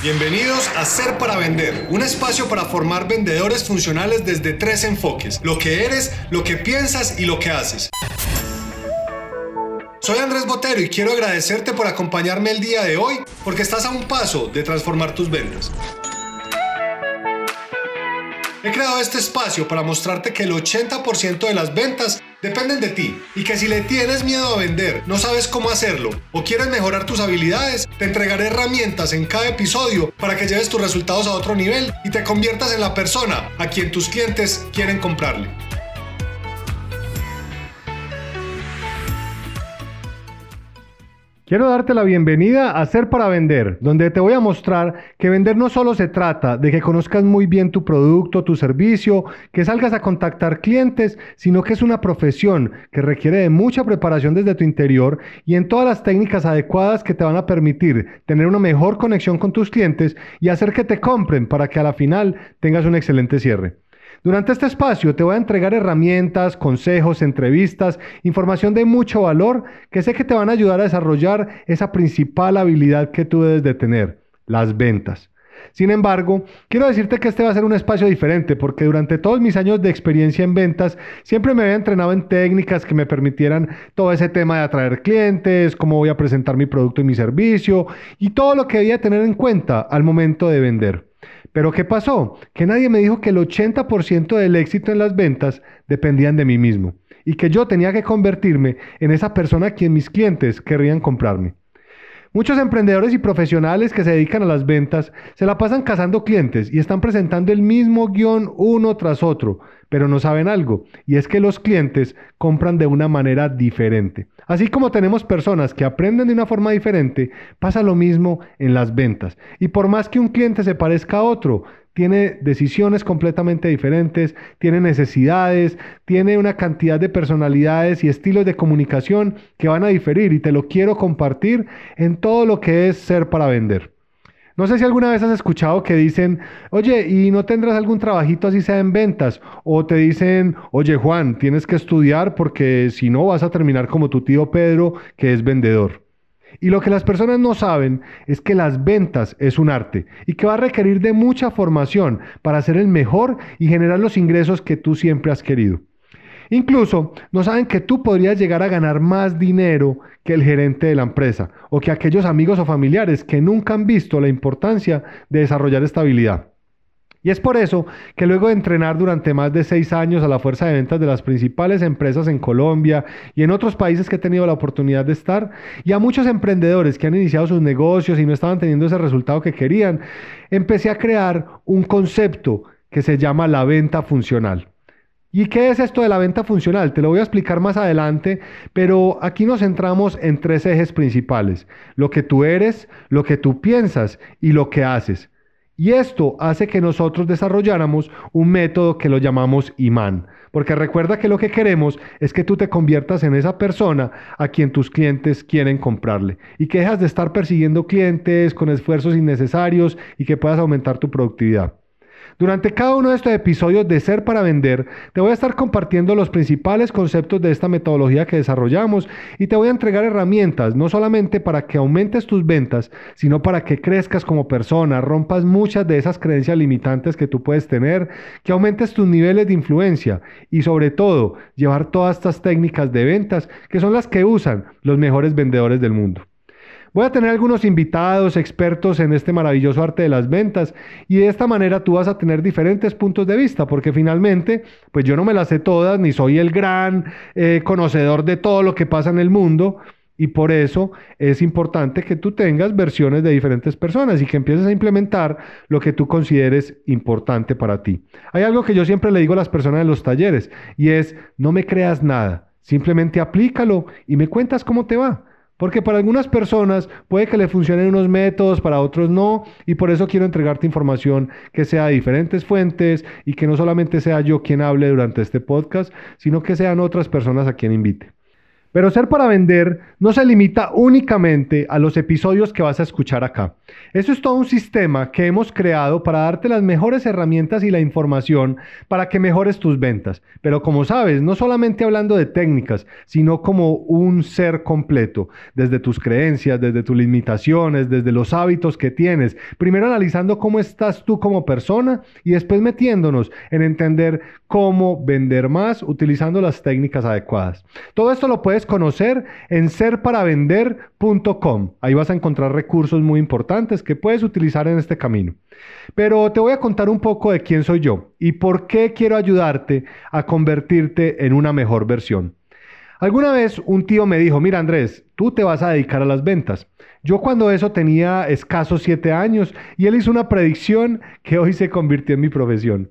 Bienvenidos a Ser para Vender, un espacio para formar vendedores funcionales desde tres enfoques, lo que eres, lo que piensas y lo que haces. Soy Andrés Botero y quiero agradecerte por acompañarme el día de hoy porque estás a un paso de transformar tus ventas. He creado este espacio para mostrarte que el 80% de las ventas dependen de ti y que si le tienes miedo a vender, no sabes cómo hacerlo o quieres mejorar tus habilidades, te entregaré herramientas en cada episodio para que lleves tus resultados a otro nivel y te conviertas en la persona a quien tus clientes quieren comprarle. Quiero darte la bienvenida a Ser para Vender, donde te voy a mostrar que vender no solo se trata de que conozcas muy bien tu producto, tu servicio, que salgas a contactar clientes, sino que es una profesión que requiere de mucha preparación desde tu interior y en todas las técnicas adecuadas que te van a permitir tener una mejor conexión con tus clientes y hacer que te compren para que a la final tengas un excelente cierre. Durante este espacio te voy a entregar herramientas, consejos, entrevistas, información de mucho valor que sé que te van a ayudar a desarrollar esa principal habilidad que tú debes de tener, las ventas. Sin embargo, quiero decirte que este va a ser un espacio diferente porque durante todos mis años de experiencia en ventas siempre me había entrenado en técnicas que me permitieran todo ese tema de atraer clientes, cómo voy a presentar mi producto y mi servicio y todo lo que debía tener en cuenta al momento de vender. Pero ¿qué pasó? Que nadie me dijo que el 80% del éxito en las ventas dependían de mí mismo y que yo tenía que convertirme en esa persona a quien mis clientes querrían comprarme. Muchos emprendedores y profesionales que se dedican a las ventas se la pasan cazando clientes y están presentando el mismo guion uno tras otro, pero no saben algo, y es que los clientes compran de una manera diferente. Así como tenemos personas que aprenden de una forma diferente, pasa lo mismo en las ventas. Y por más que un cliente se parezca a otro, tiene decisiones completamente diferentes, tiene necesidades, tiene una cantidad de personalidades y estilos de comunicación que van a diferir y te lo quiero compartir en todo lo que es ser para vender. No sé si alguna vez has escuchado que dicen, oye, ¿y no tendrás algún trabajito así sea en ventas? O te dicen, oye Juan, tienes que estudiar porque si no vas a terminar como tu tío Pedro, que es vendedor. Y lo que las personas no saben es que las ventas es un arte y que va a requerir de mucha formación para ser el mejor y generar los ingresos que tú siempre has querido. Incluso no saben que tú podrías llegar a ganar más dinero que el gerente de la empresa o que aquellos amigos o familiares que nunca han visto la importancia de desarrollar esta habilidad. Y es por eso que luego de entrenar durante más de seis años a la fuerza de ventas de las principales empresas en Colombia y en otros países que he tenido la oportunidad de estar, y a muchos emprendedores que han iniciado sus negocios y no estaban teniendo ese resultado que querían, empecé a crear un concepto que se llama la venta funcional. ¿Y qué es esto de la venta funcional? Te lo voy a explicar más adelante, pero aquí nos centramos en tres ejes principales. Lo que tú eres, lo que tú piensas y lo que haces. Y esto hace que nosotros desarrolláramos un método que lo llamamos imán. Porque recuerda que lo que queremos es que tú te conviertas en esa persona a quien tus clientes quieren comprarle. Y que dejas de estar persiguiendo clientes con esfuerzos innecesarios y que puedas aumentar tu productividad. Durante cada uno de estos episodios de Ser para Vender, te voy a estar compartiendo los principales conceptos de esta metodología que desarrollamos y te voy a entregar herramientas, no solamente para que aumentes tus ventas, sino para que crezcas como persona, rompas muchas de esas creencias limitantes que tú puedes tener, que aumentes tus niveles de influencia y sobre todo llevar todas estas técnicas de ventas que son las que usan los mejores vendedores del mundo. Voy a tener algunos invitados, expertos en este maravilloso arte de las ventas y de esta manera tú vas a tener diferentes puntos de vista porque finalmente pues yo no me las sé todas ni soy el gran eh, conocedor de todo lo que pasa en el mundo y por eso es importante que tú tengas versiones de diferentes personas y que empieces a implementar lo que tú consideres importante para ti. Hay algo que yo siempre le digo a las personas en los talleres y es no me creas nada, simplemente aplícalo y me cuentas cómo te va. Porque para algunas personas puede que le funcionen unos métodos, para otros no, y por eso quiero entregarte información que sea de diferentes fuentes y que no solamente sea yo quien hable durante este podcast, sino que sean otras personas a quien invite. Pero ser para vender no se limita únicamente a los episodios que vas a escuchar acá. Eso es todo un sistema que hemos creado para darte las mejores herramientas y la información para que mejores tus ventas. Pero como sabes, no solamente hablando de técnicas, sino como un ser completo, desde tus creencias, desde tus limitaciones, desde los hábitos que tienes. Primero analizando cómo estás tú como persona y después metiéndonos en entender cómo vender más utilizando las técnicas adecuadas. Todo esto lo puedes conocer en serparavender.com. Ahí vas a encontrar recursos muy importantes que puedes utilizar en este camino. Pero te voy a contar un poco de quién soy yo y por qué quiero ayudarte a convertirte en una mejor versión. Alguna vez un tío me dijo, mira Andrés, tú te vas a dedicar a las ventas. Yo cuando eso tenía escasos siete años y él hizo una predicción que hoy se convirtió en mi profesión.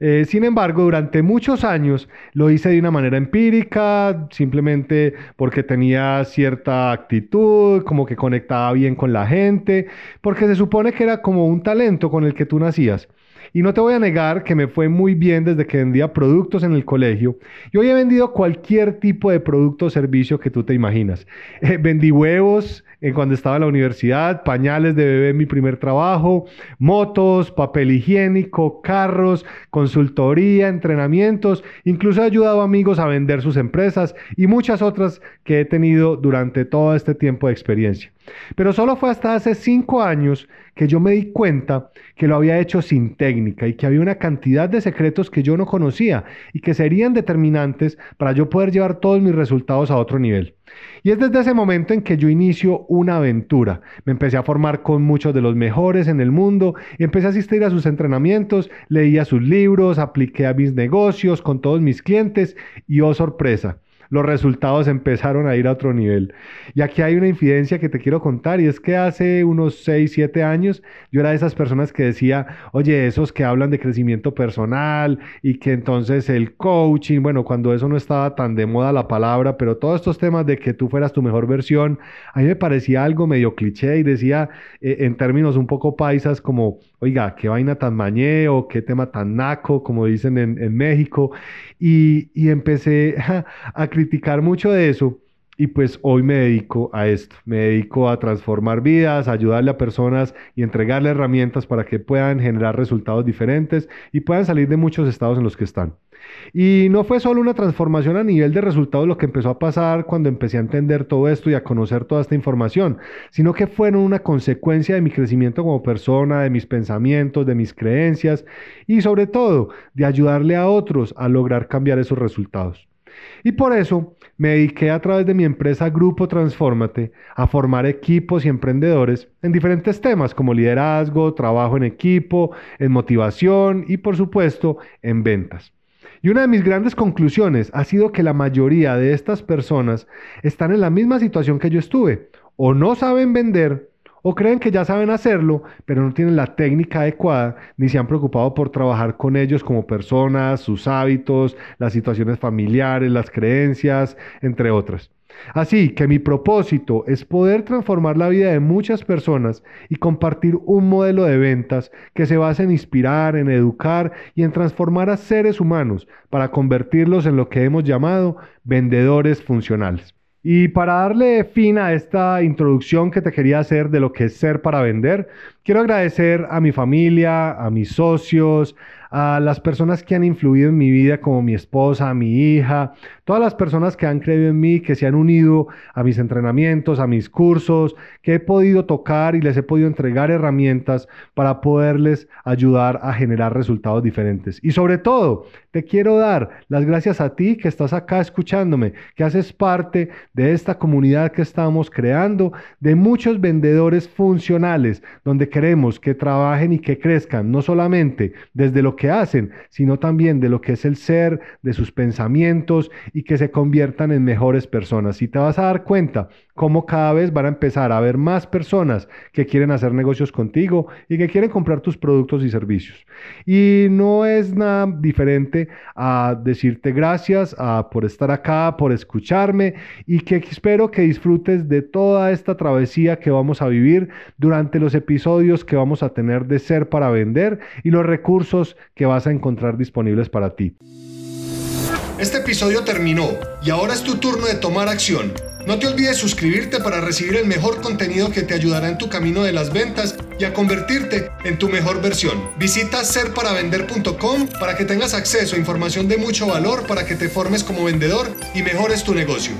Eh, sin embargo, durante muchos años lo hice de una manera empírica, simplemente porque tenía cierta actitud, como que conectaba bien con la gente, porque se supone que era como un talento con el que tú nacías. Y no te voy a negar que me fue muy bien desde que vendía productos en el colegio. Y hoy he vendido cualquier tipo de producto o servicio que tú te imaginas. Eh, vendí huevos, cuando estaba en la universidad, pañales de bebé en mi primer trabajo, motos, papel higiénico, carros, consultoría, entrenamientos, incluso he ayudado a amigos a vender sus empresas y muchas otras que he tenido durante todo este tiempo de experiencia. Pero solo fue hasta hace cinco años que yo me di cuenta que lo había hecho sin técnica y que había una cantidad de secretos que yo no conocía y que serían determinantes para yo poder llevar todos mis resultados a otro nivel. Y es desde ese momento en que yo inicio una aventura. Me empecé a formar con muchos de los mejores en el mundo y empecé a asistir a sus entrenamientos, leía sus libros, apliqué a mis negocios con todos mis clientes y oh sorpresa, los resultados empezaron a ir a otro nivel. Y aquí hay una infidencia que te quiero contar y es que hace unos 6, 7 años yo era de esas personas que decía, oye, esos que hablan de crecimiento personal y que entonces el coaching, bueno, cuando eso no estaba tan de moda la palabra, pero todos estos temas de que tú fueras tu mejor versión, a mí me parecía algo medio cliché y decía eh, en términos un poco paisas como, oiga, qué vaina tan mañeo, qué tema tan naco, como dicen en, México. Y, y empecé a criticar mucho de eso y pues hoy me dedico a esto, me dedico a transformar vidas, a ayudarle a personas y entregarle herramientas para que puedan generar resultados diferentes y puedan salir de muchos estados en los que están. Y no fue solo una transformación a nivel de resultados lo que empezó a pasar cuando empecé a entender todo esto y a conocer toda esta información, sino que fueron una consecuencia de mi crecimiento como persona, de mis pensamientos, de mis creencias y sobre todo de ayudarle a otros a lograr cambiar esos resultados. Y por eso me dediqué a través de mi empresa Grupo Transformate a formar equipos y emprendedores en diferentes temas como liderazgo, trabajo en equipo, en motivación y por supuesto en ventas. Y una de mis grandes conclusiones ha sido que la mayoría de estas personas están en la misma situación que yo estuve. O no saben vender o creen que ya saben hacerlo, pero no tienen la técnica adecuada, ni se han preocupado por trabajar con ellos como personas, sus hábitos, las situaciones familiares, las creencias, entre otras. Así que mi propósito es poder transformar la vida de muchas personas y compartir un modelo de ventas que se base en inspirar, en educar y en transformar a seres humanos para convertirlos en lo que hemos llamado vendedores funcionales. Y para darle fin a esta introducción que te quería hacer de lo que es ser para vender, quiero agradecer a mi familia, a mis socios, a las personas que han influido en mi vida, como mi esposa, mi hija, todas las personas que han creído en mí, que se han unido a mis entrenamientos, a mis cursos, que he podido tocar y les he podido entregar herramientas para poderles ayudar a generar resultados diferentes. Y sobre todo, te quiero dar las gracias a ti que estás acá escuchándome, que haces parte de esta comunidad que estamos creando, de muchos vendedores funcionales, donde queremos que trabajen y que crezcan, no solamente desde lo hacen, sino también de lo que es el ser, de sus pensamientos y que se conviertan en mejores personas. Y te vas a dar cuenta cómo cada vez van a empezar a haber más personas que quieren hacer negocios contigo y que quieren comprar tus productos y servicios. Y no es nada diferente a decirte gracias por estar acá, por escucharme y que espero que disfrutes de toda esta travesía que vamos a vivir durante los episodios que vamos a tener de ser para vender y los recursos que vas a encontrar disponibles para ti. Este episodio terminó y ahora es tu turno de tomar acción. No te olvides suscribirte para recibir el mejor contenido que te ayudará en tu camino de las ventas y a convertirte en tu mejor versión. Visita serparavender.com para que tengas acceso a información de mucho valor para que te formes como vendedor y mejores tu negocio.